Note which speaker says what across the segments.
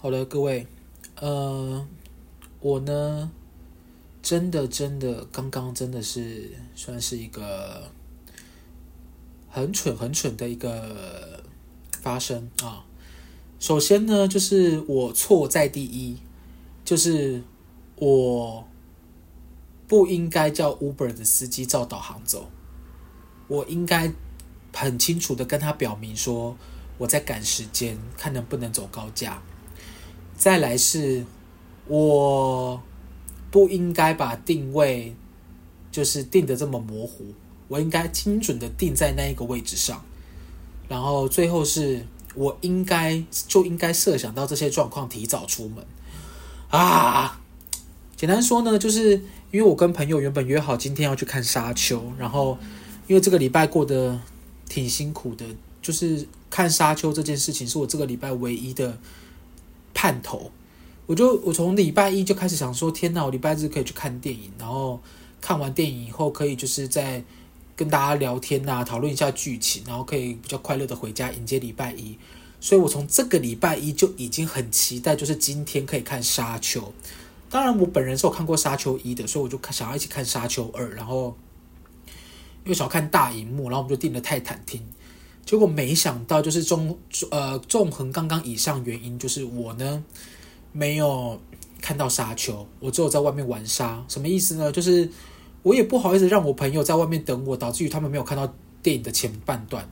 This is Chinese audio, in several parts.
Speaker 1: 好了，各位，呃，我呢，真的真的刚刚真的是算是一个很蠢很蠢的一个发生啊。首先呢，就是我错在第一，就是我不应该叫 Uber 的司机照导航走，我应该很清楚的跟他表明说我在赶时间，看能不能走高架。再来是，我不应该把定位就是定得这么模糊，我应该精准的定在那一个位置上。然后最后是。我应该就应该设想到这些状况，提早出门啊。简单说呢，就是因为我跟朋友原本约好今天要去看沙丘，然后因为这个礼拜过得挺辛苦的，就是看沙丘这件事情是我这个礼拜唯一的盼头。我就我从礼拜一就开始想说，天哪，我礼拜日可以去看电影，然后看完电影以后可以就是在。跟大家聊天呐、讨论一下剧情，然后可以比较快乐的回家迎接礼拜一。所以我从这个礼拜一就已经很期待，就是今天可以看《沙丘》。当然，我本人是有看过《沙丘》一的，所以我就想要一起看《沙丘》二。然后又想要看大荧幕，然后我们就订了泰坦厅。结果没想到，就是综呃纵横刚刚以上原因，就是我呢没有看到《沙丘》，我只有在外面玩沙。什么意思呢？就是。我也不好意思让我朋友在外面等我，导致于他们没有看到电影的前半段。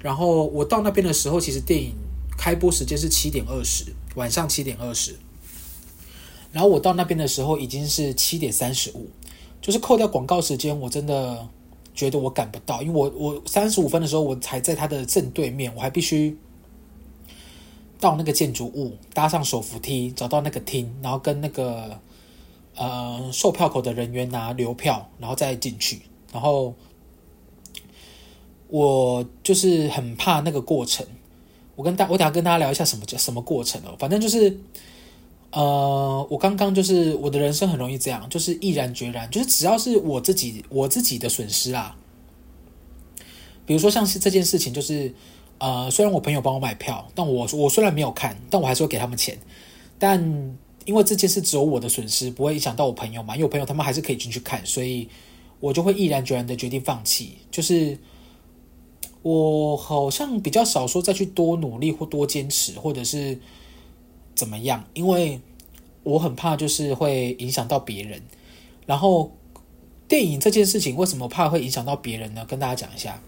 Speaker 1: 然后我到那边的时候，其实电影开播时间是七点二十，晚上七点二十。然后我到那边的时候已经是七点三十五，就是扣掉广告时间，我真的觉得我赶不到，因为我我三十五分的时候我才在他的正对面，我还必须到那个建筑物，搭上手扶梯，找到那个厅，然后跟那个。呃，售票口的人员拿留票，然后再进去。然后我就是很怕那个过程。我跟大，我等下跟大家聊一下什么叫什么过程哦。反正就是，呃，我刚刚就是我的人生很容易这样，就是毅然决然，就是只要是我自己我自己的损失啊。比如说像是这件事情，就是呃，虽然我朋友帮我买票，但我我虽然没有看，但我还是会给他们钱，但。因为这件事只有我的损失，不会影响到我朋友嘛？因为我朋友他们还是可以进去看，所以我就会毅然决然的决定放弃。就是我好像比较少说再去多努力或多坚持，或者是怎么样，因为我很怕就是会影响到别人。然后电影这件事情为什么怕会影响到别人呢？跟大家讲一下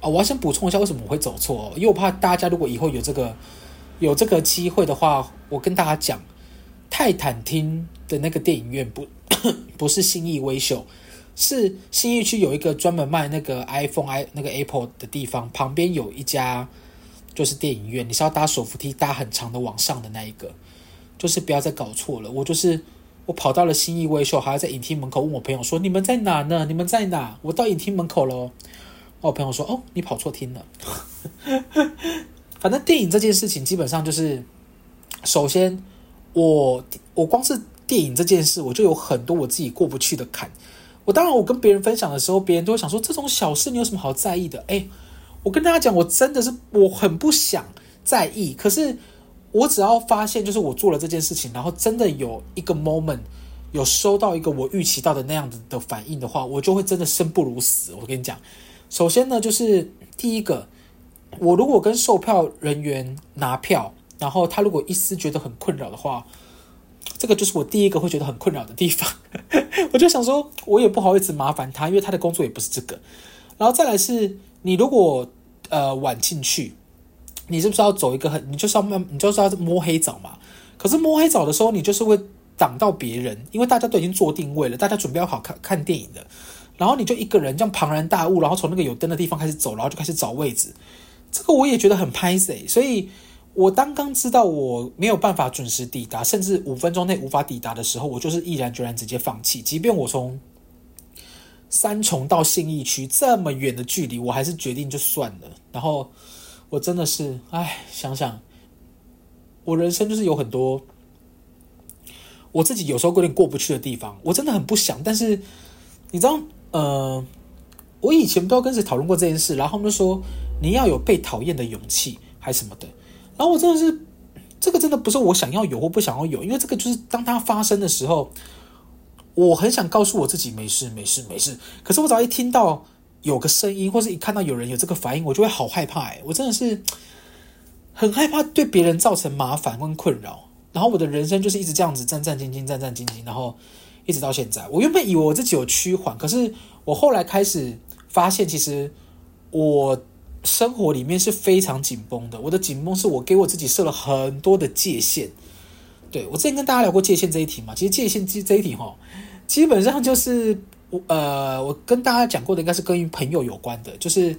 Speaker 1: 啊，我要先补充一下为什么我会走错，因为我怕大家如果以后有这个。有这个机会的话，我跟大家讲，泰坦厅的那个电影院不 不是新义威秀，是新义区有一个专门卖那个 iPhone、i 那个 Apple 的地方，旁边有一家就是电影院，你是要搭手扶梯搭很长的往上的那一个，就是不要再搞错了。我就是我跑到了新义威秀，还要在影厅门口问我朋友说：“你们在哪呢？你们在哪？”我到影厅门口了，我朋友说：“哦，你跑错厅了。”反正电影这件事情，基本上就是，首先我我光是电影这件事，我就有很多我自己过不去的坎。我当然，我跟别人分享的时候，别人都会想说，这种小事你有什么好在意的？诶，我跟大家讲，我真的是我很不想在意。可是我只要发现，就是我做了这件事情，然后真的有一个 moment 有收到一个我预期到的那样子的反应的话，我就会真的生不如死。我跟你讲，首先呢，就是第一个。我如果跟售票人员拿票，然后他如果一丝觉得很困扰的话，这个就是我第一个会觉得很困扰的地方。我就想说，我也不好意思麻烦他，因为他的工作也不是这个。然后再来是，你如果呃晚进去，你是不是要走一个很，你就是要慢，你就是要摸黑找嘛？可是摸黑找的时候，你就是会挡到别人，因为大家都已经做定位了，大家准备要好看看电影的，然后你就一个人这样庞然大物，然后从那个有灯的地方开始走，然后就开始找位置。这个我也觉得很拍，所以我刚刚知道我没有办法准时抵达，甚至五分钟内无法抵达的时候，我就是毅然决然直接放弃。即便我从三重到信义区这么远的距离，我还是决定就算了。然后我真的是，哎，想想我人生就是有很多我自己有时候有点过不去的地方，我真的很不想。但是你知道，呃，我以前不知道跟谁讨论过这件事，然后他们就说。你要有被讨厌的勇气，还什么的？然后我真的是，这个真的不是我想要有或不想要有，因为这个就是当它发生的时候，我很想告诉我自己没事没事没事，可是我只要一听到有个声音，或是一看到有人有这个反应，我就会好害怕哎，我真的是很害怕对别人造成麻烦跟困扰，然后我的人生就是一直这样子战战兢兢战战兢兢，然后一直到现在。我原本以为我自己有趋缓，可是我后来开始发现，其实我。生活里面是非常紧绷的，我的紧绷是我给我自己设了很多的界限。对，我之前跟大家聊过界限这一题嘛，其实界限这这一题哈，基本上就是我呃，我跟大家讲过的应该是跟朋友有关的，就是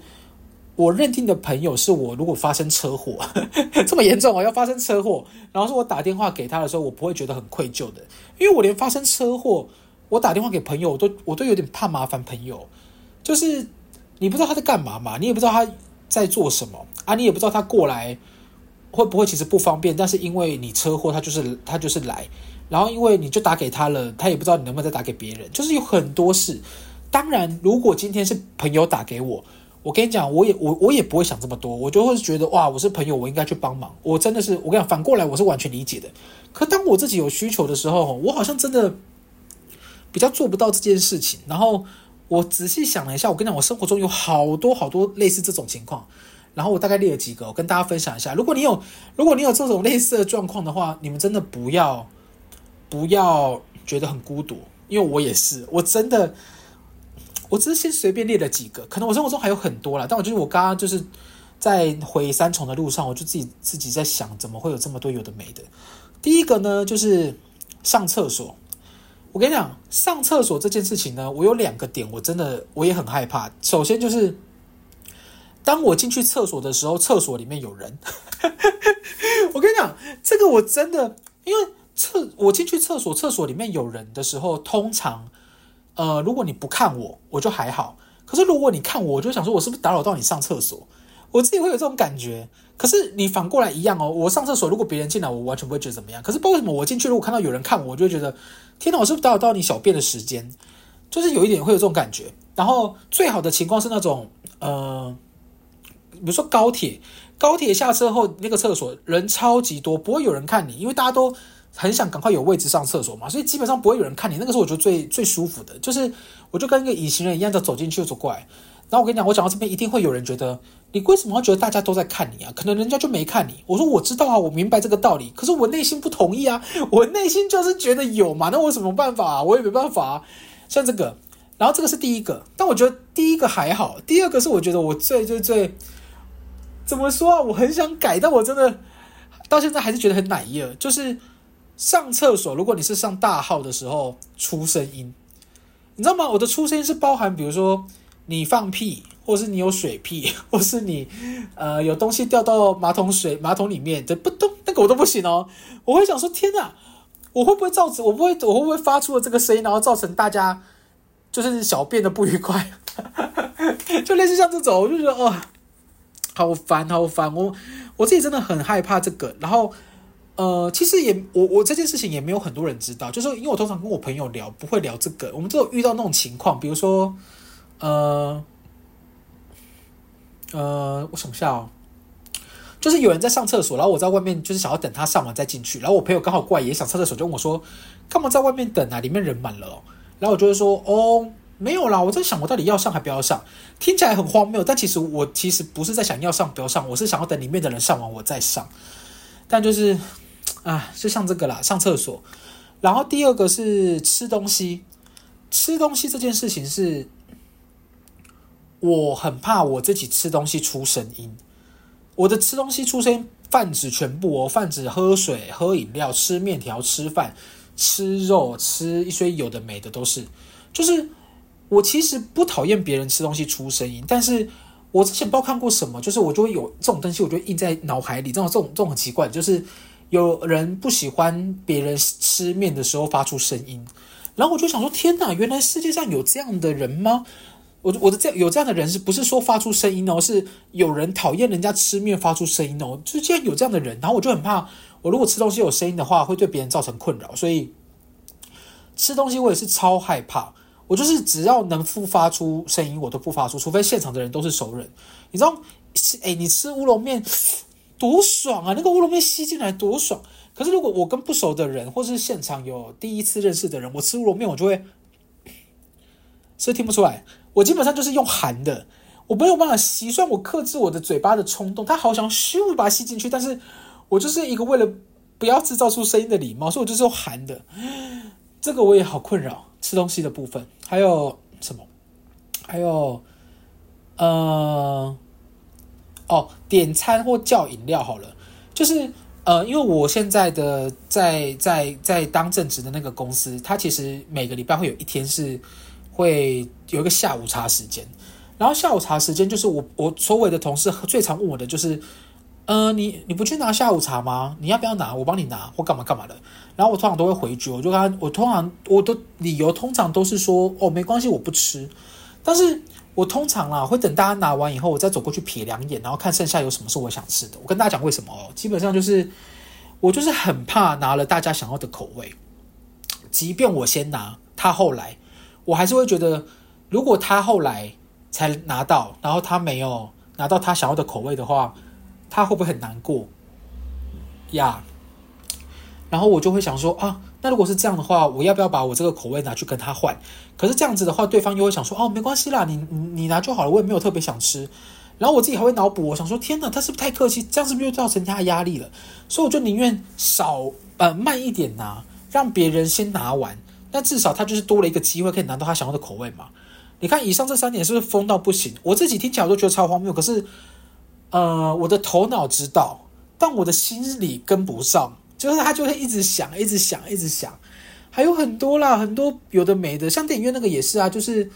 Speaker 1: 我认定的朋友是我如果发生车祸 这么严重啊，要发生车祸，然后是我打电话给他的时候，我不会觉得很愧疚的，因为我连发生车祸，我打电话给朋友，我都我都有点怕麻烦朋友，就是你不知道他在干嘛嘛，你也不知道他。在做什么啊？你也不知道他过来会不会其实不方便，但是因为你车祸，他就是他就是来，然后因为你就打给他了，他也不知道你能不能再打给别人，就是有很多事。当然，如果今天是朋友打给我，我跟你讲，我也我我也不会想这么多，我就会觉得哇，我是朋友，我应该去帮忙。我真的是我跟你讲，反过来我是完全理解的。可当我自己有需求的时候，我好像真的比较做不到这件事情，然后。我仔细想了一下，我跟你讲，我生活中有好多好多类似这种情况，然后我大概列了几个，我跟大家分享一下。如果你有，如果你有这种类似的状况的话，你们真的不要不要觉得很孤独，因为我也是，我真的，我只是先随便列了几个，可能我生活中还有很多啦，但我就是我刚刚就是在回三重的路上，我就自己自己在想，怎么会有这么多有的没的？第一个呢，就是上厕所。我跟你讲，上厕所这件事情呢，我有两个点，我真的我也很害怕。首先就是，当我进去厕所的时候，厕所里面有人。我跟你讲，这个我真的，因为厕我进去厕所，厕所里面有人的时候，通常，呃，如果你不看我，我就还好。可是如果你看我，我就想说，我是不是打扰到你上厕所？我自己会有这种感觉。可是你反过来一样哦，我上厕所，如果别人进来，我完全不会觉得怎么样。可是不知道为什么我进去，如果看到有人看我，我就会觉得，天哪，我是不是打扰到你小便的时间？就是有一点会有这种感觉。然后最好的情况是那种，呃，比如说高铁，高铁下车后那个厕所人超级多，不会有人看你，因为大家都很想赶快有位置上厕所嘛，所以基本上不会有人看你。那个时候我觉得最最舒服的，就是我就跟一个隐形人一样，就走进去就走过来。然后我跟你讲，我讲到这边一定会有人觉得，你为什么会觉得大家都在看你啊？可能人家就没看你。我说我知道啊，我明白这个道理，可是我内心不同意啊，我内心就是觉得有嘛，那我什么办法啊？我也没办法啊。像这个，然后这个是第一个，但我觉得第一个还好，第二个是我觉得我最最最怎么说啊？我很想改，但我真的到现在还是觉得很奶油，就是上厕所，如果你是上大号的时候出声音，你知道吗？我的出声音是包含，比如说。你放屁，或是你有水屁，或是你呃有东西掉到马桶水马桶里面，这不都那个我都不行哦。我会想说，天哪，我会不会造成？我不会，我会不会发出了这个声音，然后造成大家就是小便的不愉快？就类似像这种，我就觉得哦，好烦，好烦。我我自己真的很害怕这个。然后呃，其实也我我这件事情也没有很多人知道，就是因为我通常跟我朋友聊不会聊这个，我们只有遇到那种情况，比如说。呃，呃，我想一下哦，就是有人在上厕所，然后我在外面，就是想要等他上完再进去，然后我朋友刚好过来也想上厕所，就问我说：“干嘛在外面等啊？里面人满了哦。”然后我就会说：“哦，没有啦，我在想我到底要上还不要上。”听起来很荒谬，但其实我其实不是在想要上不要上，我是想要等里面的人上完我再上。但就是啊，就像这个啦，上厕所。然后第二个是吃东西，吃东西这件事情是。我很怕我自己吃东西出声音，我的吃东西出声音泛指全部哦，泛指喝水、喝饮料、吃面条、吃饭、吃肉、吃一些有的没的都是。就是我其实不讨厌别人吃东西出声音，但是我之前不知道看过什么，就是我就会有这种东西，我就印在脑海里。这种这种这种很奇怪，就是有人不喜欢别人吃面的时候发出声音，然后我就想说：天哪，原来世界上有这样的人吗？我我的这有这样的人，是不是说发出声音哦？是有人讨厌人家吃面发出声音哦？就是既然有这样的人，然后我就很怕，我如果吃东西有声音的话，会对别人造成困扰，所以吃东西我也是超害怕。我就是只要能不发出声音，我都不发出，除非现场的人都是熟人。你知道，哎，你吃乌龙面，多爽啊！那个乌龙面吸进来多爽。可是如果我跟不熟的人，或是现场有第一次认识的人，我吃乌龙面，我就会是听不出来。我基本上就是用含的，我没有办法吸，虽然我克制我的嘴巴的冲动，他好想咻把它吸进去，但是我就是一个为了不要制造出声音的礼貌，所以我就是用含的。这个我也好困扰，吃东西的部分还有什么？还有，呃。哦，点餐或叫饮料好了，就是呃，因为我现在的在在在当正职的那个公司，它其实每个礼拜会有一天是会有一个下午茶时间，然后下午茶时间就是我我所有的同事最常问我的就是，呃，你你不去拿下午茶吗？你要不要拿？我帮你拿或干嘛干嘛的。然后我通常都会回绝，我就跟他，我通常我的理由通常都是说，哦，没关系，我不吃，但是。我通常啦会等大家拿完以后，我再走过去瞥两眼，然后看剩下有什么是我想吃的。我跟大家讲为什么哦，基本上就是我就是很怕拿了大家想要的口味，即便我先拿，他后来，我还是会觉得，如果他后来才拿到，然后他没有拿到他想要的口味的话，他会不会很难过呀？然后我就会想说啊。那如果是这样的话，我要不要把我这个口味拿去跟他换？可是这样子的话，对方又会想说：“哦，没关系啦，你你拿就好了，我也没有特别想吃。”然后我自己还会脑补，我想说：“天哪，他是不是太客气？这样是不是又造成他压力了？”所以我就宁愿少呃慢一点拿，让别人先拿完。那至少他就是多了一个机会可以拿到他想要的口味嘛。你看以上这三点是不是疯到不行？我自己听起来都觉得超荒谬。可是呃，我的头脑知道，但我的心里跟不上。就是他就会一直想，一直想，一直想，还有很多啦，很多有的没的，像电影院那个也是啊，就是，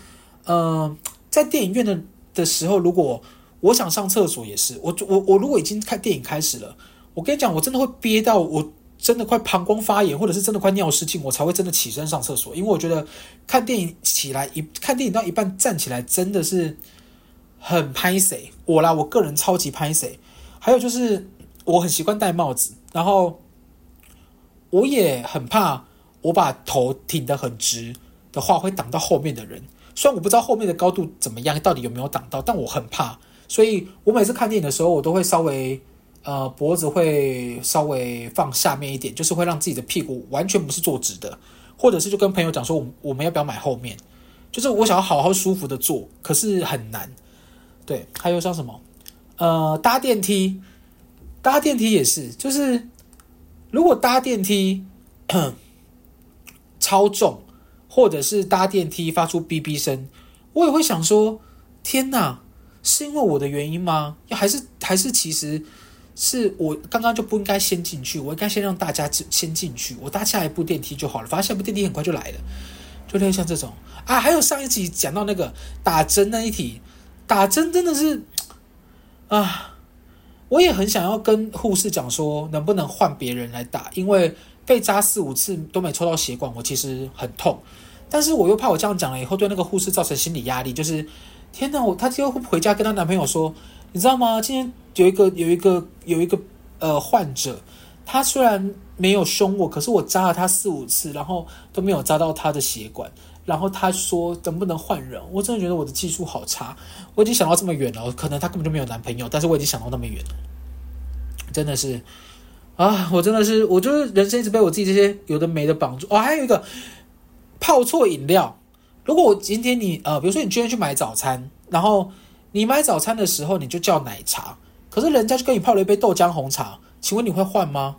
Speaker 1: 呃，在电影院的的时候，如果我想上厕所也是，我我我如果已经看电影开始了，我跟你讲，我真的会憋到我真的快膀胱发炎，或者是真的快尿失禁，我才会真的起身上厕所，因为我觉得看电影起来一看电影到一半站起来真的是很拍谢，我啦，我个人超级拍谢，还有就是我很习惯戴帽子，然后。我也很怕，我把头挺得很直的话，会挡到后面的人。虽然我不知道后面的高度怎么样，到底有没有挡到，但我很怕。所以我每次看电影的时候，我都会稍微，呃，脖子会稍微放下面一点，就是会让自己的屁股完全不是坐直的，或者是就跟朋友讲说，我我们要不要买后面？就是我想要好好舒服的坐，可是很难。对，还有像什么，呃，搭电梯，搭电梯也是，就是。如果搭电梯 超重，或者是搭电梯发出哔哔声，我也会想说：天哪，是因为我的原因吗？还是还是其实是我刚刚就不应该先进去，我应该先让大家先进去，我搭下一部电梯就好了。反正下一部电梯很快就来了，就类似像这种啊。还有上一集讲到那个打针那一题，打针真的是啊。我也很想要跟护士讲说，能不能换别人来打？因为被扎四五次都没抽到血管，我其实很痛。但是我又怕我这样讲了以后，对那个护士造成心理压力。就是，天哪，我她今天会回家跟她男朋友说，你知道吗？今天有一个有一个有一个呃患者，他虽然没有凶我，可是我扎了他四五次，然后都没有扎到他的血管。然后他说能不能换人？我真的觉得我的技术好差。我已经想到这么远了，可能他根本就没有男朋友，但是我已经想到那么远了，真的是啊！我真的是，我就是人生一直被我自己这些有的没的绑住。哦，还有一个泡错饮料。如果我今天你呃，比如说你今天去买早餐，然后你买早餐的时候你就叫奶茶，可是人家就给你泡了一杯豆浆红茶，请问你会换吗？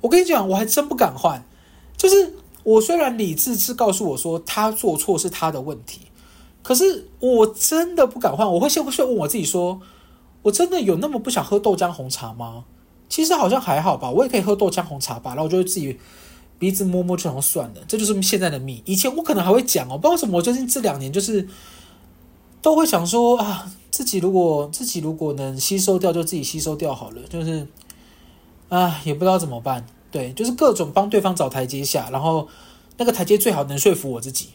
Speaker 1: 我跟你讲，我还真不敢换，就是。我虽然理智是告诉我说他做错是他的问题，可是我真的不敢换。我会先会问我自己说，我真的有那么不想喝豆浆红茶吗？其实好像还好吧，我也可以喝豆浆红茶吧。然后我就会自己鼻子摸摸就想算了，这就是现在的命。以前我可能还会讲哦，不知道为什么我最近这两年就是都会想说啊，自己如果自己如果能吸收掉，就自己吸收掉好了。就是啊，也不知道怎么办。对，就是各种帮对方找台阶下，然后那个台阶最好能说服我自己，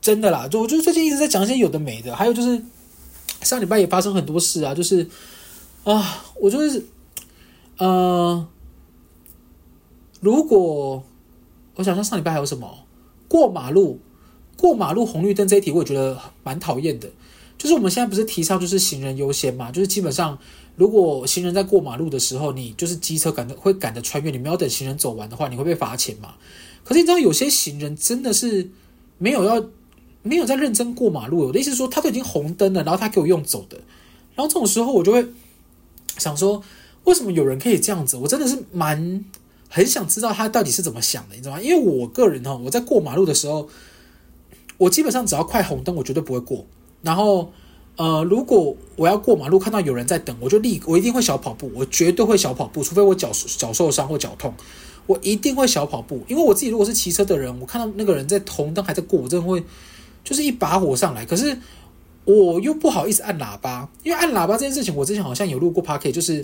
Speaker 1: 真的啦。就我就最近一直在讲一些有的没的，还有就是上礼拜也发生很多事啊，就是啊，我就是呃，如果我想说上礼拜还有什么过马路过马路红绿灯这一题，我也觉得蛮讨厌的。就是我们现在不是提倡就是行人优先嘛，就是基本上如果行人在过马路的时候，你就是机车赶的会赶着穿越，你没有等行人走完的话，你会被罚钱嘛？可是你知道有些行人真的是没有要没有在认真过马路。我的意思是说，他都已经红灯了，然后他给我用走的，然后这种时候我就会想说，为什么有人可以这样子？我真的是蛮很想知道他到底是怎么想的，你知道吗？因为我个人哈，我在过马路的时候，我基本上只要快红灯，我绝对不会过。然后呃，如果我要过马路看到有人在等，我就立我一定会小跑步，我绝对会小跑步，除非我脚脚受伤或脚痛。我一定会小跑步，因为我自己如果是骑车的人，我看到那个人在红灯还在过，我真的会就是一把火上来。可是我又不好意思按喇叭，因为按喇叭这件事情，我之前好像有录过 Podcast，就是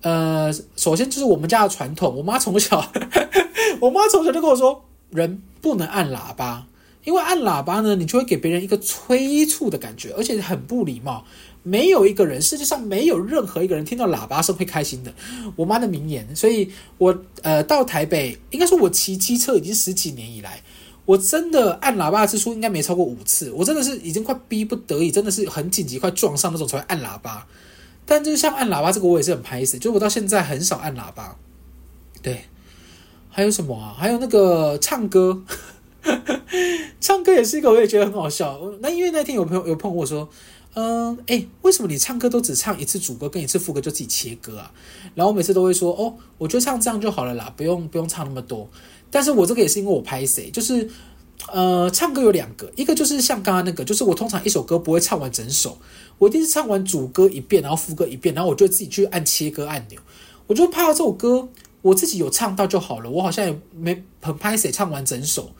Speaker 1: 呃，首先就是我们家的传统，我妈从小，我妈从小就跟我说，人不能按喇叭，因为按喇叭呢，你就会给别人一个催促的感觉，而且很不礼貌。没有一个人，世界上没有任何一个人听到喇叭声会开心的。我妈的名言，所以我呃到台北，应该说我骑机车已经十几年以来，我真的按喇叭的次数应该没超过五次。我真的是已经快逼不得已，真的是很紧急，快撞上那种才会按喇叭。但就是像按喇叭这个，我也是很排斥，就我到现在很少按喇叭。对，还有什么啊？还有那个唱歌，唱歌也是一个，我也觉得很好笑。那因为那天有朋友有碰我说。嗯，哎、为什么你唱歌都只唱一次主歌跟一次副歌就自己切歌啊？然后我每次都会说，哦，我觉得唱这样就好了啦，不用不用唱那么多。但是我这个也是因为我拍谁，就是呃，唱歌有两个，一个就是像刚刚那个，就是我通常一首歌不会唱完整首，我一定是唱完主歌一遍，然后副歌一遍，然后我就自己去按切歌按钮。我就怕这首歌我自己有唱到就好了，我好像也没很拍谁唱完整首，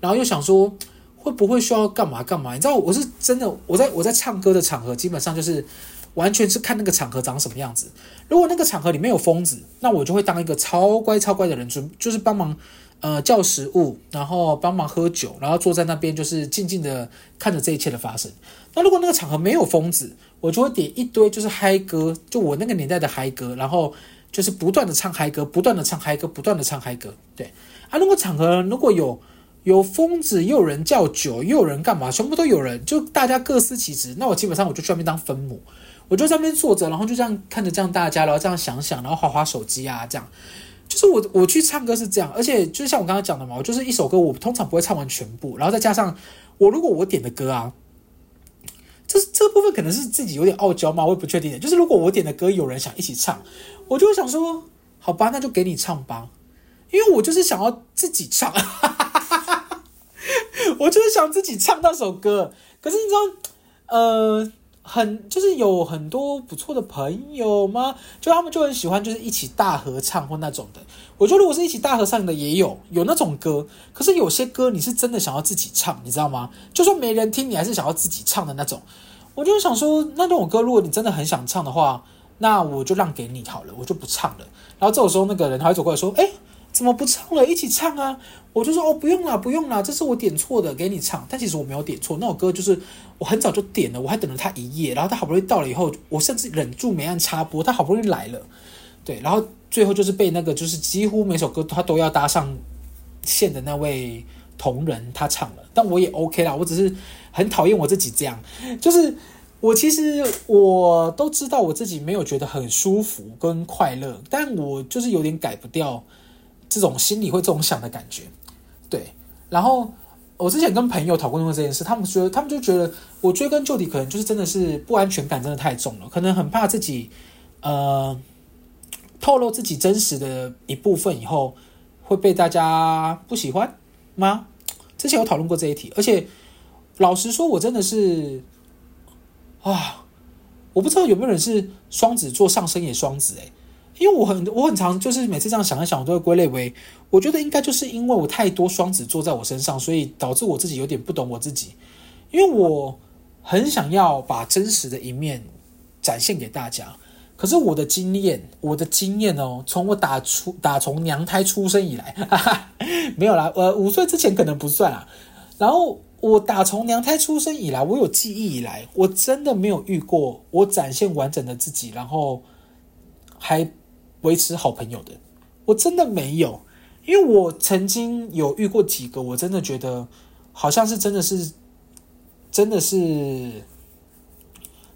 Speaker 1: 然后又想说。会不会需要干嘛干嘛？你知道我是真的，我在我在唱歌的场合，基本上就是完全是看那个场合长什么样子。如果那个场合里面有疯子，那我就会当一个超乖超乖的人，准就是帮忙呃叫食物，然后帮忙喝酒，然后坐在那边就是静静的看着这一切的发生。那如果那个场合没有疯子，我就会点一堆就是嗨歌，就我那个年代的嗨歌，然后就是不断的唱嗨歌，不断的唱嗨歌，不断的唱嗨歌。对啊，如果场合如果有。有疯子，又有人叫酒，又有人干嘛？全部都有人，就大家各司其职。那我基本上我就去那边当分母，我就在那边坐着，然后就这样看着这样大家，然后这样想想，然后划划手机啊，这样。就是我我去唱歌是这样，而且就像我刚刚讲的嘛，我就是一首歌，我通常不会唱完全部，然后再加上我如果我点的歌啊，这这部分可能是自己有点傲娇嘛，我也不确定。就是如果我点的歌有人想一起唱，我就想说，好吧，那就给你唱吧，因为我就是想要自己唱。我就是想自己唱那首歌，可是你知道，呃，很就是有很多不错的朋友吗？就他们就很喜欢，就是一起大合唱或那种的。我觉得如果是一起大合唱的也有有那种歌，可是有些歌你是真的想要自己唱，你知道吗？就算没人听，你还是想要自己唱的那种。我就想说，那种歌如果你真的很想唱的话，那我就让给你好了，我就不唱了。然后这种时候，那个人他会走过来说：“哎。”怎么不唱了？一起唱啊！我就说哦，不用了，不用了，这是我点错的，给你唱。但其实我没有点错，那首歌就是我很早就点了，我还等了他一夜，然后他好不容易到了以后，我甚至忍住没按插播，他好不容易来了，对，然后最后就是被那个就是几乎每首歌他都要搭上线的那位同仁他唱了，但我也 OK 啦，我只是很讨厌我自己这样，就是我其实我都知道我自己没有觉得很舒服跟快乐，但我就是有点改不掉。这种心里会这种想的感觉，对。然后我之前跟朋友讨论过这件事，他们觉得他们就觉得我追根究底，可能就是真的是不安全感真的太重了，可能很怕自己呃透露自己真实的一部分以后会被大家不喜欢吗？之前有讨论过这一题，而且老实说，我真的是啊，我不知道有没有人是双子座上升也双子诶。因为我很我很常就是每次这样想一想，我都会归类为，我觉得应该就是因为我太多双子座在我身上，所以导致我自己有点不懂我自己。因为我很想要把真实的一面展现给大家，可是我的经验，我的经验哦，从我打出打从娘胎出生以来，哈哈，没有啦，呃，五岁之前可能不算啊。然后我打从娘胎出生以来，我有记忆以来，我真的没有遇过我展现完整的自己，然后还。维持好朋友的，我真的没有，因为我曾经有遇过几个，我真的觉得好像是真的是，真的是，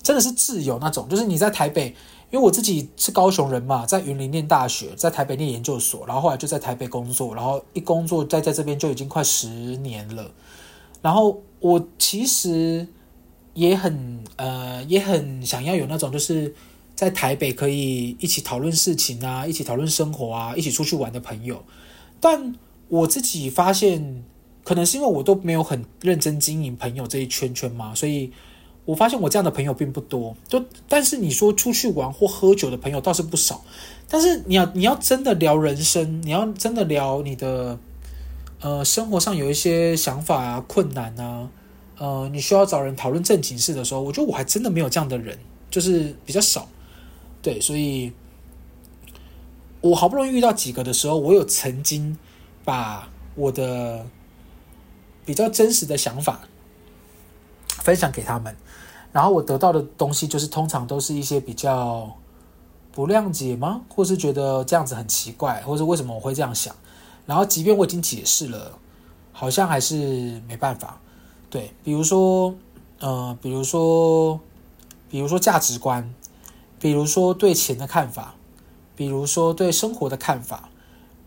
Speaker 1: 真的是挚友那种。就是你在台北，因为我自己是高雄人嘛，在云林念大学，在台北念研究所，然后后来就在台北工作，然后一工作在在这边就已经快十年了。然后我其实也很呃也很想要有那种就是在台北可以一起讨论事情啊，一起讨论生活啊，一起出去玩的朋友。但我自己发现，可能是因为我都没有很认真经营朋友这一圈圈嘛，所以。我发现我这样的朋友并不多，就但是你说出去玩或喝酒的朋友倒是不少，但是你要你要真的聊人生，你要真的聊你的呃生活上有一些想法啊、困难啊，呃，你需要找人讨论正经事的时候，我觉得我还真的没有这样的人，就是比较少。对，所以我好不容易遇到几个的时候，我有曾经把我的比较真实的想法分享给他们。然后我得到的东西就是通常都是一些比较不谅解吗？或是觉得这样子很奇怪，或是为什么我会这样想？然后即便我已经解释了，好像还是没办法。对，比如说，呃，比如说，比如说价值观，比如说对钱的看法，比如说对生活的看法，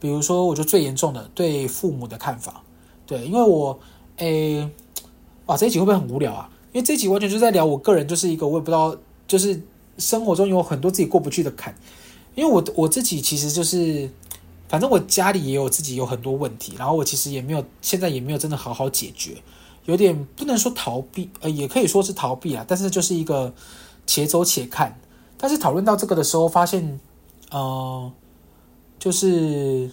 Speaker 1: 比如说我觉得最严重的对父母的看法。对，因为我，诶，哇，这一集会不会很无聊啊？因为这一集完全就在聊我个人，就是一个我也不知道，就是生活中有很多自己过不去的坎。因为我我自己其实就是，反正我家里也有自己有很多问题，然后我其实也没有现在也没有真的好好解决，有点不能说逃避，呃，也可以说是逃避啊。但是就是一个且走且看。但是讨论到这个的时候，发现，呃，就是，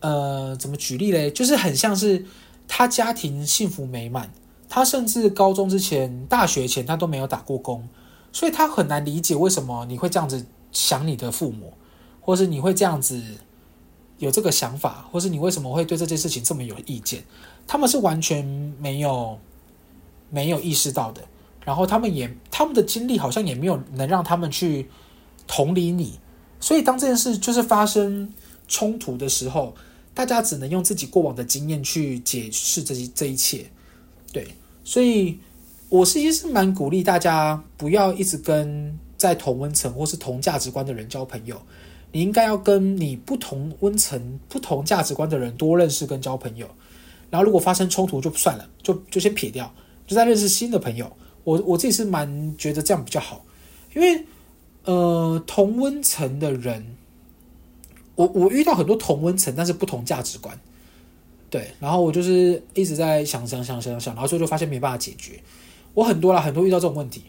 Speaker 1: 呃，怎么举例嘞？就是很像是他家庭幸福美满。他甚至高中之前、大学前，他都没有打过工，所以他很难理解为什么你会这样子想你的父母，或是你会这样子有这个想法，或是你为什么会对这件事情这么有意见？他们是完全没有没有意识到的，然后他们也他们的经历好像也没有能让他们去同理你，所以当这件事就是发生冲突的时候，大家只能用自己过往的经验去解释这一这一切，对。所以，我其实是蛮鼓励大家不要一直跟在同温层或是同价值观的人交朋友。你应该要跟你不同温层、不同价值观的人多认识跟交朋友。然后，如果发生冲突就算了，就就先撇掉，就再认识新的朋友。我我自己是蛮觉得这样比较好，因为呃，同温层的人，我我遇到很多同温层，但是不同价值观。对，然后我就是一直在想想想想想，然后最后就发现没办法解决。我很多啦，很多遇到这种问题，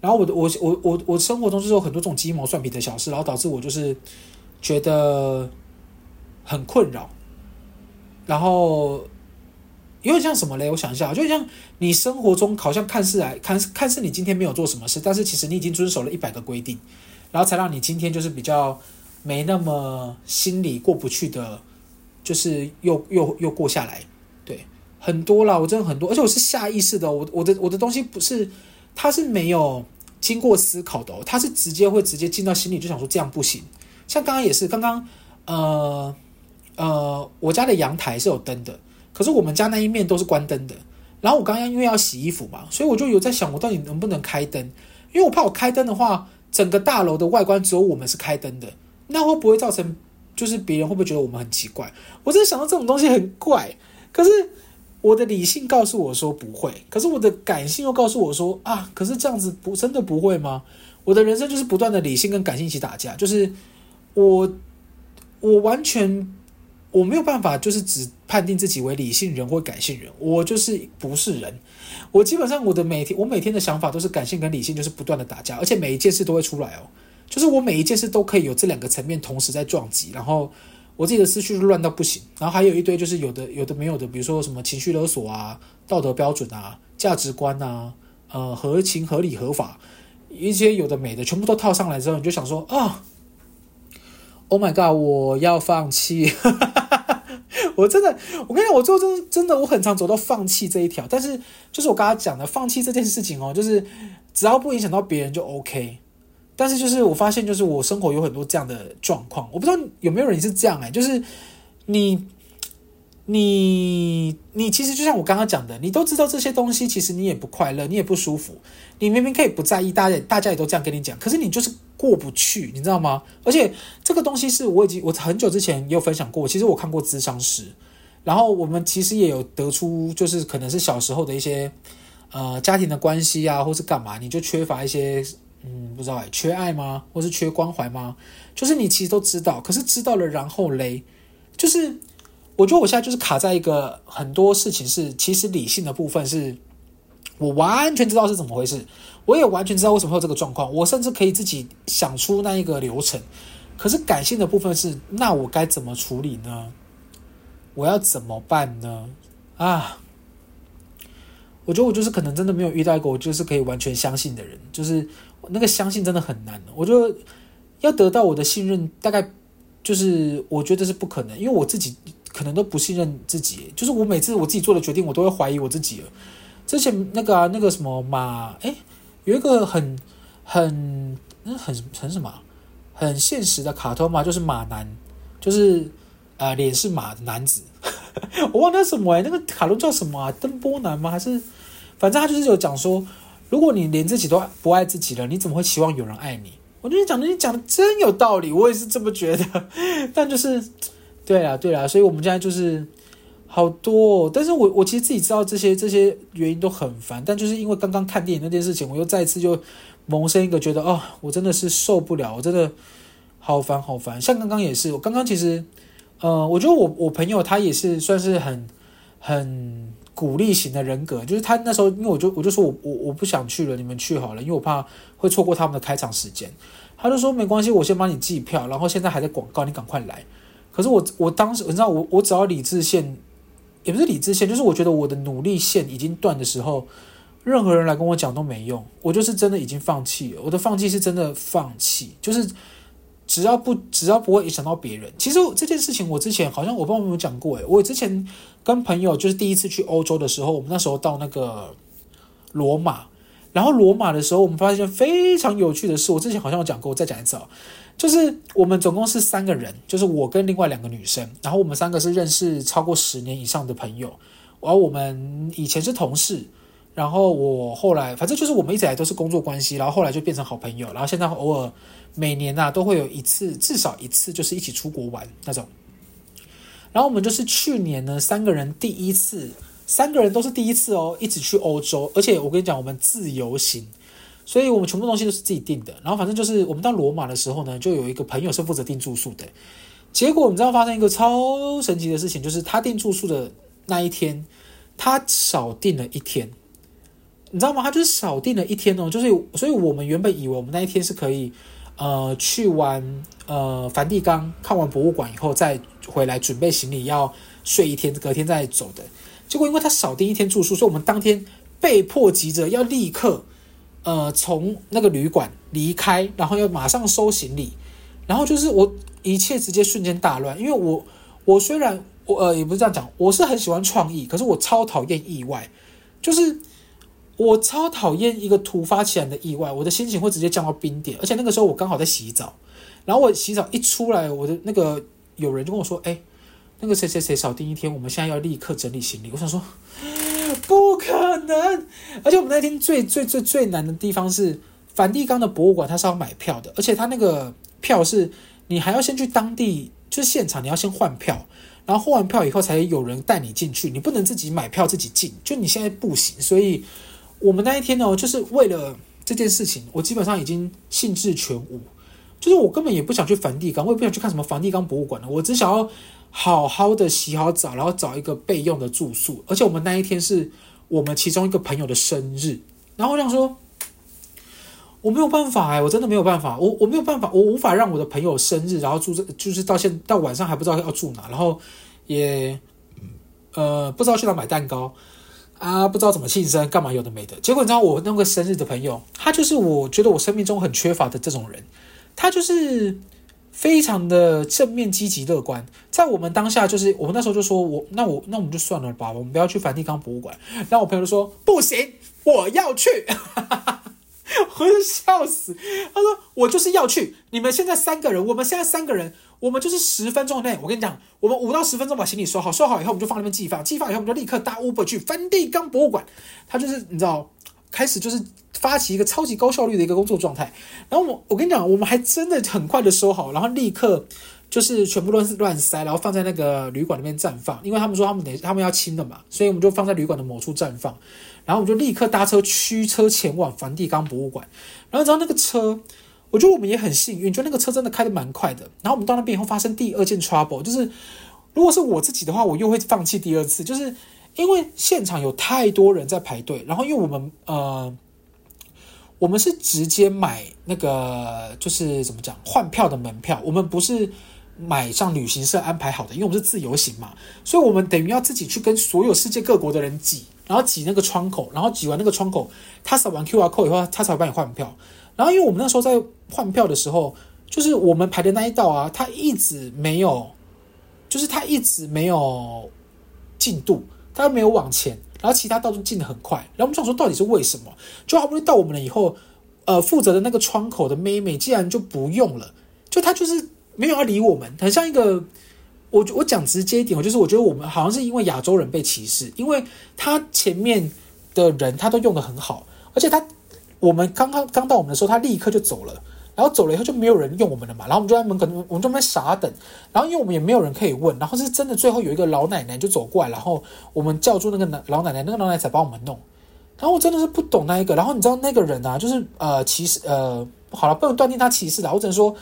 Speaker 1: 然后我的我我我我生活中就是有很多这种鸡毛蒜皮的小事，然后导致我就是觉得很困扰。然后有点像什么嘞？我想一下，就像你生活中好像看似来看看似你今天没有做什么事，但是其实你已经遵守了一百个规定，然后才让你今天就是比较没那么心里过不去的。就是又又又过下来，对，很多啦，我真的很多，而且我是下意识的，我我的我的东西不是，它是没有经过思考的，它是直接会直接进到心里，就想说这样不行。像刚刚也是，刚刚呃呃，我家的阳台是有灯的，可是我们家那一面都是关灯的。然后我刚刚因为要洗衣服嘛，所以我就有在想，我到底能不能开灯？因为我怕我开灯的话，整个大楼的外观只有我们是开灯的，那会不会造成？就是别人会不会觉得我们很奇怪？我真想到这种东西很怪，可是我的理性告诉我说不会，可是我的感性又告诉我说啊，可是这样子不真的不会吗？我的人生就是不断的理性跟感性一起打架，就是我我完全我没有办法，就是只判定自己为理性人或感性人，我就是不是人。我基本上我的每天我每天的想法都是感性跟理性就是不断的打架，而且每一件事都会出来哦。就是我每一件事都可以有这两个层面同时在撞击，然后我自己的思绪乱到不行，然后还有一堆就是有的有的没有的，比如说什么情绪勒索啊、道德标准啊、价值观啊、呃合情合理合法，一些有的没的全部都套上来之后，你就想说啊，Oh my god，我要放弃，我真的，我跟你讲，我最后真真的我很常走到放弃这一条，但是就是我刚刚讲的放弃这件事情哦，就是只要不影响到别人就 OK。但是就是我发现，就是我生活有很多这样的状况，我不知道有没有人是这样哎、就是你你你其实就像我刚刚讲的，你都知道这些东西，其实你也不快乐，你也不舒服。你明明可以不在意，大家大家也都这样跟你讲，可是你就是过不去，你知道吗？而且这个东西是我已经我很久之前也有分享过，其实我看过咨商师，然后我们其实也有得出，就是可能是小时候的一些呃家庭的关系啊，或是干嘛，你就缺乏一些嗯不知道哎，缺爱吗？或是缺关怀吗？就是你其实都知道，可是知道了然后嘞，就是。我觉得我现在就是卡在一个很多事情是，其实理性的部分是，我完全知道是怎么回事，我也完全知道为什么会有这个状况，我甚至可以自己想出那一个流程。可是感性的部分是，那我该怎么处理呢？我要怎么办呢？啊，我觉得我就是可能真的没有遇到过我就是可以完全相信的人，就是那个相信真的很难。我觉得要得到我的信任，大概就是我觉得是不可能，因为我自己。可能都不信任自己，就是我每次我自己做的决定，我都会怀疑我自己了。之前那个啊，那个什么马，诶，有一个很很很很什么，很现实的卡通嘛，就是马男，就是呃脸是马的男子，我忘了什么诶，那个卡通叫什么啊？灯波男吗？还是反正他就是有讲说，如果你连自己都不爱自己了，你怎么会期望有人爱你？我觉得你讲的你讲的真有道理，我也是这么觉得，但就是。对啊，对啊，所以我们现在就是好多哦，但是我我其实自己知道这些这些原因都很烦，但就是因为刚刚看电影那件事情，我又再次就萌生一个觉得哦，我真的是受不了，我真的好烦好烦。像刚刚也是，我刚刚其实呃，我觉得我我朋友他也是算是很很鼓励型的人格，就是他那时候因为我就我就说我我我不想去了，你们去好了，因为我怕会错过他们的开场时间。他就说没关系，我先帮你寄票，然后现在还在广告，你赶快来。可是我我当时，你知道我我只要理智线，也不是理智线，就是我觉得我的努力线已经断的时候，任何人来跟我讲都没用，我就是真的已经放弃了。我的放弃是真的放弃，就是只要不只要不会影响到别人。其实这件事情我之前好像我不知道有讲过诶，我之前跟朋友就是第一次去欧洲的时候，我们那时候到那个罗马，然后罗马的时候，我们发现非常有趣的事，我之前好像有讲过，我再讲一次啊。就是我们总共是三个人，就是我跟另外两个女生，然后我们三个是认识超过十年以上的朋友，而我们以前是同事，然后我后来反正就是我们一直来都是工作关系，然后后来就变成好朋友，然后现在偶尔每年呐、啊、都会有一次，至少一次就是一起出国玩那种。然后我们就是去年呢三个人第一次，三个人都是第一次哦，一起去欧洲，而且我跟你讲，我们自由行。所以我们全部东西都是自己订的，然后反正就是我们到罗马的时候呢，就有一个朋友是负责订住宿的。结果你知道发生一个超神奇的事情，就是他订住宿的那一天，他少订了一天，你知道吗？他就是少订了一天哦，就是所以我们原本以为我们那一天是可以呃去完呃梵蒂冈看完博物馆以后再回来准备行李要睡一天，隔天再走的。结果因为他少订一天住宿，所以我们当天被迫急着要立刻。呃，从那个旅馆离开，然后要马上收行李，然后就是我一切直接瞬间大乱，因为我我虽然我呃也不是这样讲，我是很喜欢创意，可是我超讨厌意外，就是我超讨厌一个突发起来的意外，我的心情会直接降到冰点，而且那个时候我刚好在洗澡，然后我洗澡一出来，我的那个有人就跟我说，哎，那个谁谁谁少订一天，我们现在要立刻整理行李，我想说。不可能！而且我们那天最最最最难的地方是梵蒂冈的博物馆，它是要买票的，而且它那个票是你还要先去当地，就是现场你要先换票，然后换完票以后才有人带你进去，你不能自己买票自己进，就你现在不行。所以我们那一天呢，就是为了这件事情，我基本上已经兴致全无，就是我根本也不想去梵蒂冈，我也不想去看什么梵蒂冈博物馆了，我只想要。好好的洗好澡，然后找一个备用的住宿。而且我们那一天是我们其中一个朋友的生日，然后我想说，我没有办法哎，我真的没有办法，我我没有办法，我无法让我的朋友生日，然后住这，就是到现到晚上还不知道要住哪，然后也呃不知道去哪买蛋糕啊，不知道怎么庆生，干嘛有的没的。结果你知道我那个生日的朋友，他就是我觉得我生命中很缺乏的这种人，他就是。非常的正面、积极、乐观，在我们当下，就是我们那时候就说，我那我那我们就算了吧，我们不要去梵蒂冈博物馆。然后我朋友就说不行，我要去。我就笑死。他说我就是要去，你们现在三个人，我们现在三个人，我们就是十分钟内，我跟你讲，我们五到十分钟把行李收好，收好以后我们就放那边寄放，寄放以后我们就立刻搭 Uber 去梵蒂冈博物馆。他就是你知道，开始就是发起一个超级高效率的一个工作状态。然后我我跟你讲，我们还真的很快的收好，然后立刻。就是全部都乱塞，然后放在那个旅馆那边绽放，因为他们说他们得他们要清的嘛，所以我们就放在旅馆的某处绽放，然后我们就立刻搭车驱车前往梵蒂冈博物馆。然后你知道那个车，我觉得我们也很幸运，就那个车真的开得蛮快的。然后我们到那边以后发生第二件 trouble，就是如果是我自己的话，我又会放弃第二次，就是因为现场有太多人在排队，然后因为我们呃，我们是直接买那个就是怎么讲换票的门票，我们不是。买上旅行社安排好的，因为我们是自由行嘛，所以我们等于要自己去跟所有世界各国的人挤，然后挤那个窗口，然后挤完那个窗口，他扫完 QR code 以后，他才会帮你换票。然后因为我们那时候在换票的时候，就是我们排的那一道啊，他一直没有，就是他一直没有进度，他没有往前，然后其他道都进的很快。然后我们想说到底是为什么？就好不容易到我们了以后，呃，负责的那个窗口的妹妹竟然就不用了，就她就是。没有要理我们，很像一个我我讲直接一点，我就是我觉得我们好像是因为亚洲人被歧视，因为他前面的人他都用的很好，而且他我们刚刚刚到我们的时候，他立刻就走了，然后走了以后就没有人用我们了嘛，然后我们就在门口，我们就在傻等，然后因为我们也没有人可以问，然后是真的最后有一个老奶奶就走过来，然后我们叫住那个老奶奶，那个老奶奶才帮我们弄，然后我真的是不懂那一个，然后你知道那个人啊，就是呃歧视呃好了，不能断定他歧视的，我只能说。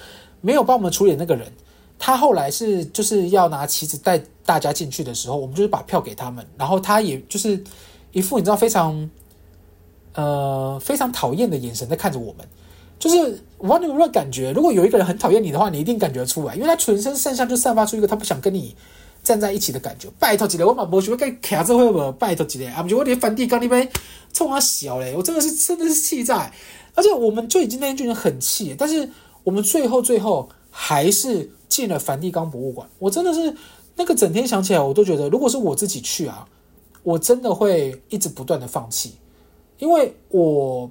Speaker 1: 没有帮我们处理那个人，他后来是就是要拿旗子带大家进去的时候，我们就是把票给他们，然后他也就是一副你知道非常呃非常讨厌的眼神在看着我们，就是我不知道你有没有感觉，如果有一个人很讨厌你的话，你一定感觉出来，因为他全身上下就散发出一个他不想跟你站在一起的感觉。拜托几个，我马博学该卡这会不？拜托几个，啊不就我连梵蒂冈那边冲他小嘞，我真的是真的是气在，而且我们就已经那天就已经很气，但是。我们最后最后还是进了梵蒂冈博物馆。我真的是那个整天想起来，我都觉得，如果是我自己去啊，我真的会一直不断的放弃，因为我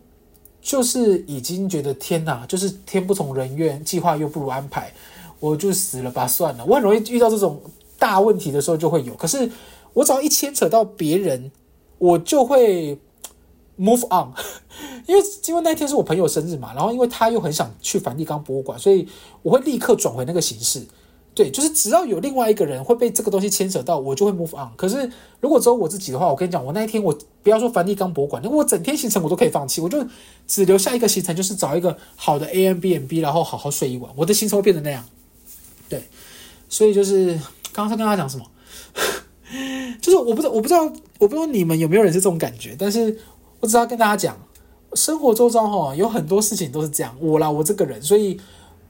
Speaker 1: 就是已经觉得天哪，就是天不从人愿，计划又不如安排，我就死了吧，算了。我很容易遇到这种大问题的时候就会有，可是我只要一牵扯到别人，我就会。Move on，因为因为那天是我朋友生日嘛，然后因为他又很想去梵蒂冈博物馆，所以我会立刻转回那个形式。对，就是只要有另外一个人会被这个东西牵扯到，我就会 move on。可是如果只有我自己的话，我跟你讲，我那一天我不要说梵蒂冈博物馆，因为我整天行程我都可以放弃，我就只留下一个行程，就是找一个好的 Airbnb，然后好好睡一晚。我的行程会变成那样。对，所以就是刚刚在跟他讲什么，就是我不知道，我不知道，我不知道你们有没有人是这种感觉，但是。我只要跟大家讲，生活周遭哈有很多事情都是这样。我啦，我这个人，所以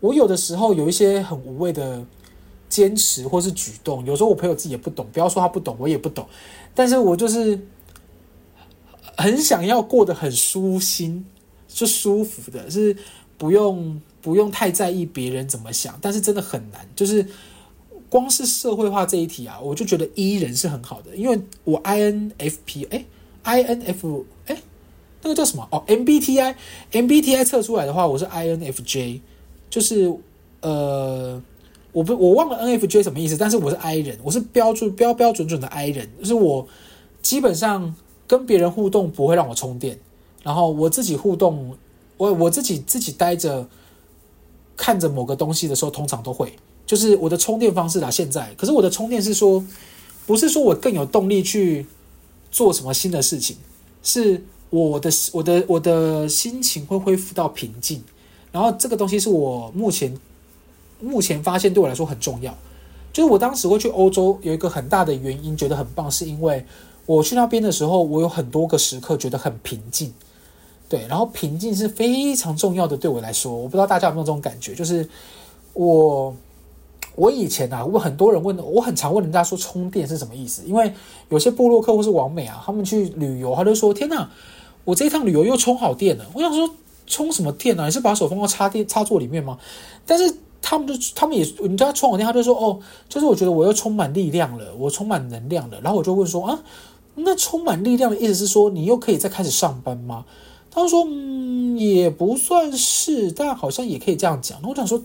Speaker 1: 我有的时候有一些很无谓的坚持或是举动，有时候我朋友自己也不懂，不要说他不懂，我也不懂。但是我就是很想要过得很舒心，是舒服的，是不用不用太在意别人怎么想。但是真的很难，就是光是社会化这一题啊，我就觉得 E 人是很好的，因为我 INFP 哎。INF 哎，那个叫什么？哦，MBTI，MBTI 测出来的话，我是 INFJ，就是呃，我不我忘了 NFJ 什么意思，但是我是 I 人，我是标准标标准准的 I 人，就是我基本上跟别人互动不会让我充电，然后我自己互动，我我自己自己待着看着某个东西的时候，通常都会，就是我的充电方式啦。现在，可是我的充电是说，不是说我更有动力去。做什么新的事情，是我的我的我的心情会恢复到平静，然后这个东西是我目前目前发现对我来说很重要。就是我当时会去欧洲有一个很大的原因，觉得很棒，是因为我去那边的时候，我有很多个时刻觉得很平静。对，然后平静是非常重要的，对我来说，我不知道大家有没有这种感觉，就是我。我以前啊，问很多人问，我很常问人家说充电是什么意思？因为有些部落客或是网美啊，他们去旅游，他就说：“天哪，我这一趟旅游又充好电了。”我想说，充什么电啊？你是把手放到插电插座里面吗？但是他们就他们也，你知道充好电，他就说：“哦，就是我觉得我又充满力量了，我充满能量了。”然后我就问说：“啊，那充满力量的意思是说你又可以再开始上班吗？”他说：“嗯，也不算是，但好像也可以这样讲。”那我想说，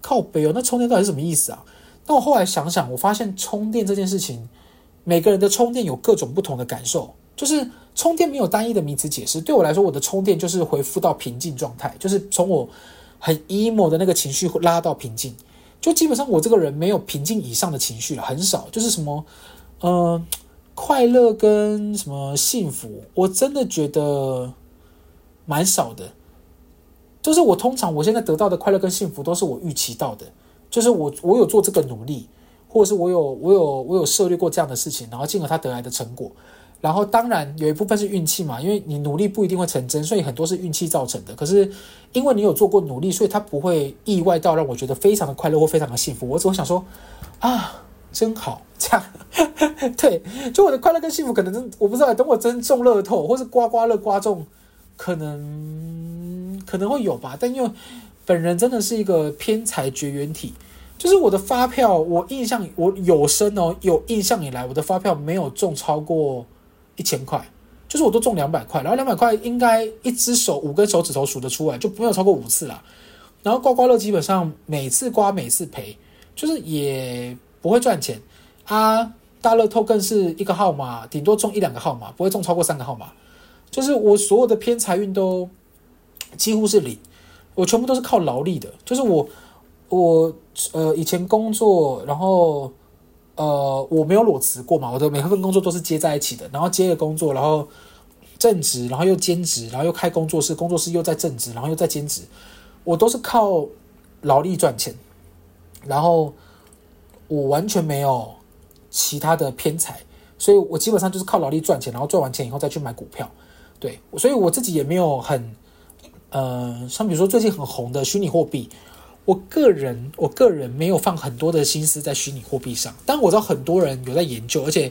Speaker 1: 靠北哦，那充电到底是什么意思啊？那我后来想想，我发现充电这件事情，每个人的充电有各种不同的感受，就是充电没有单一的名词解释。对我来说，我的充电就是恢复到平静状态，就是从我很 emo 的那个情绪拉到平静。就基本上我这个人没有平静以上的情绪了，很少。就是什么，呃，快乐跟什么幸福，我真的觉得蛮少的。就是我通常我现在得到的快乐跟幸福都是我预期到的，就是我我有做这个努力，或者是我有我有我有涉猎过这样的事情，然后进而他得来的成果。然后当然有一部分是运气嘛，因为你努力不一定会成真，所以很多是运气造成的。可是因为你有做过努力，所以他不会意外到让我觉得非常的快乐或非常的幸福。我只会想说啊，真好，这样对。就我的快乐跟幸福，可能真我不知道，等我真中乐透或是刮刮乐刮中，可能可能会有吧。但因为本人真的是一个偏财绝缘体，就是我的发票，我印象我有生哦，有印象以来，我的发票没有中超过。一千块，就是我都中两百块，然后两百块应该一只手五根手指头数得出来，就没有超过五次啦。然后刮刮乐基本上每次刮每次赔，就是也不会赚钱啊。大乐透更是一个号码顶多中一两个号码，不会中超过三个号码。就是我所有的偏财运都几乎是零，我全部都是靠劳力的。就是我我呃以前工作，然后。呃，我没有裸辞过嘛，我的每份工作都是接在一起的，然后接了工作，然后正职，然后又兼职，然后又开工作室，工作室又在正职，然后又在兼职，我都是靠劳力赚钱，然后我完全没有其他的偏财，所以我基本上就是靠劳力赚钱，然后赚完钱以后再去买股票，对，所以我自己也没有很，呃，像比如说最近很红的虚拟货币。我个人，我个人没有放很多的心思在虚拟货币上，但我知道很多人有在研究，而且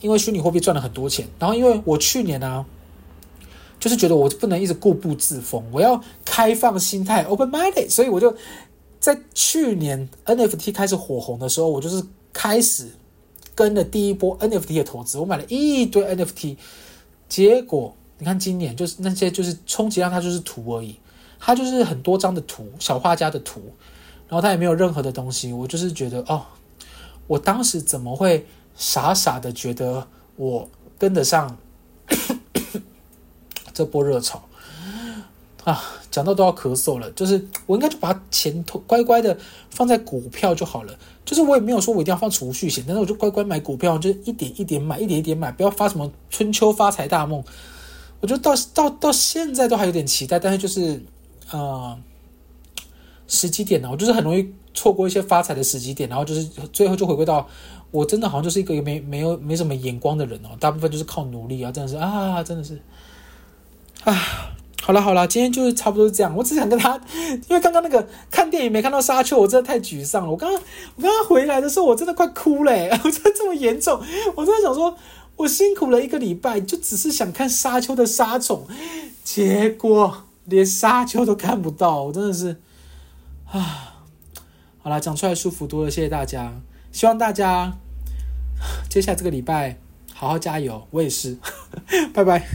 Speaker 1: 因为虚拟货币赚了很多钱。然后因为我去年呢、就是觉得我不能一直固步自封，我要开放心态，open minded，所以我就在去年 NFT 开始火红的时候，我就是开始跟了第一波 NFT 的投资，我买了一堆 NFT，结果你看今年就是那些就是充其量它就是图而已。它就是很多张的图，小画家的图，然后它也没有任何的东西。我就是觉得，哦，我当时怎么会傻傻的觉得我跟得上 这波热潮啊？讲到都要咳嗽了。就是我应该就把钱投乖乖的放在股票就好了。就是我也没有说我一定要放储蓄险，但是我就乖乖买股票，就一点一点买，一点一点买，不要发什么春秋发财大梦。我觉得到到到现在都还有点期待，但是就是。呃，时机点呢，我就是很容易错过一些发财的时机点，然后就是最后就回归到我真的好像就是一个没没有没什么眼光的人哦，大部分就是靠努力啊，真的是啊，真的是啊，好了好了，今天就是差不多是这样，我只想跟他，因为刚刚那个看电影没看到沙丘，我真的太沮丧了。我刚刚我刚刚回来的时候，我真的快哭了，我真的这么严重，我真的想说，我辛苦了一个礼拜，就只是想看沙丘的沙虫，结果。连沙丘都看不到，我真的是啊！好啦，讲出来舒服多了，谢谢大家。希望大家接下来这个礼拜好好加油，我也是，拜拜。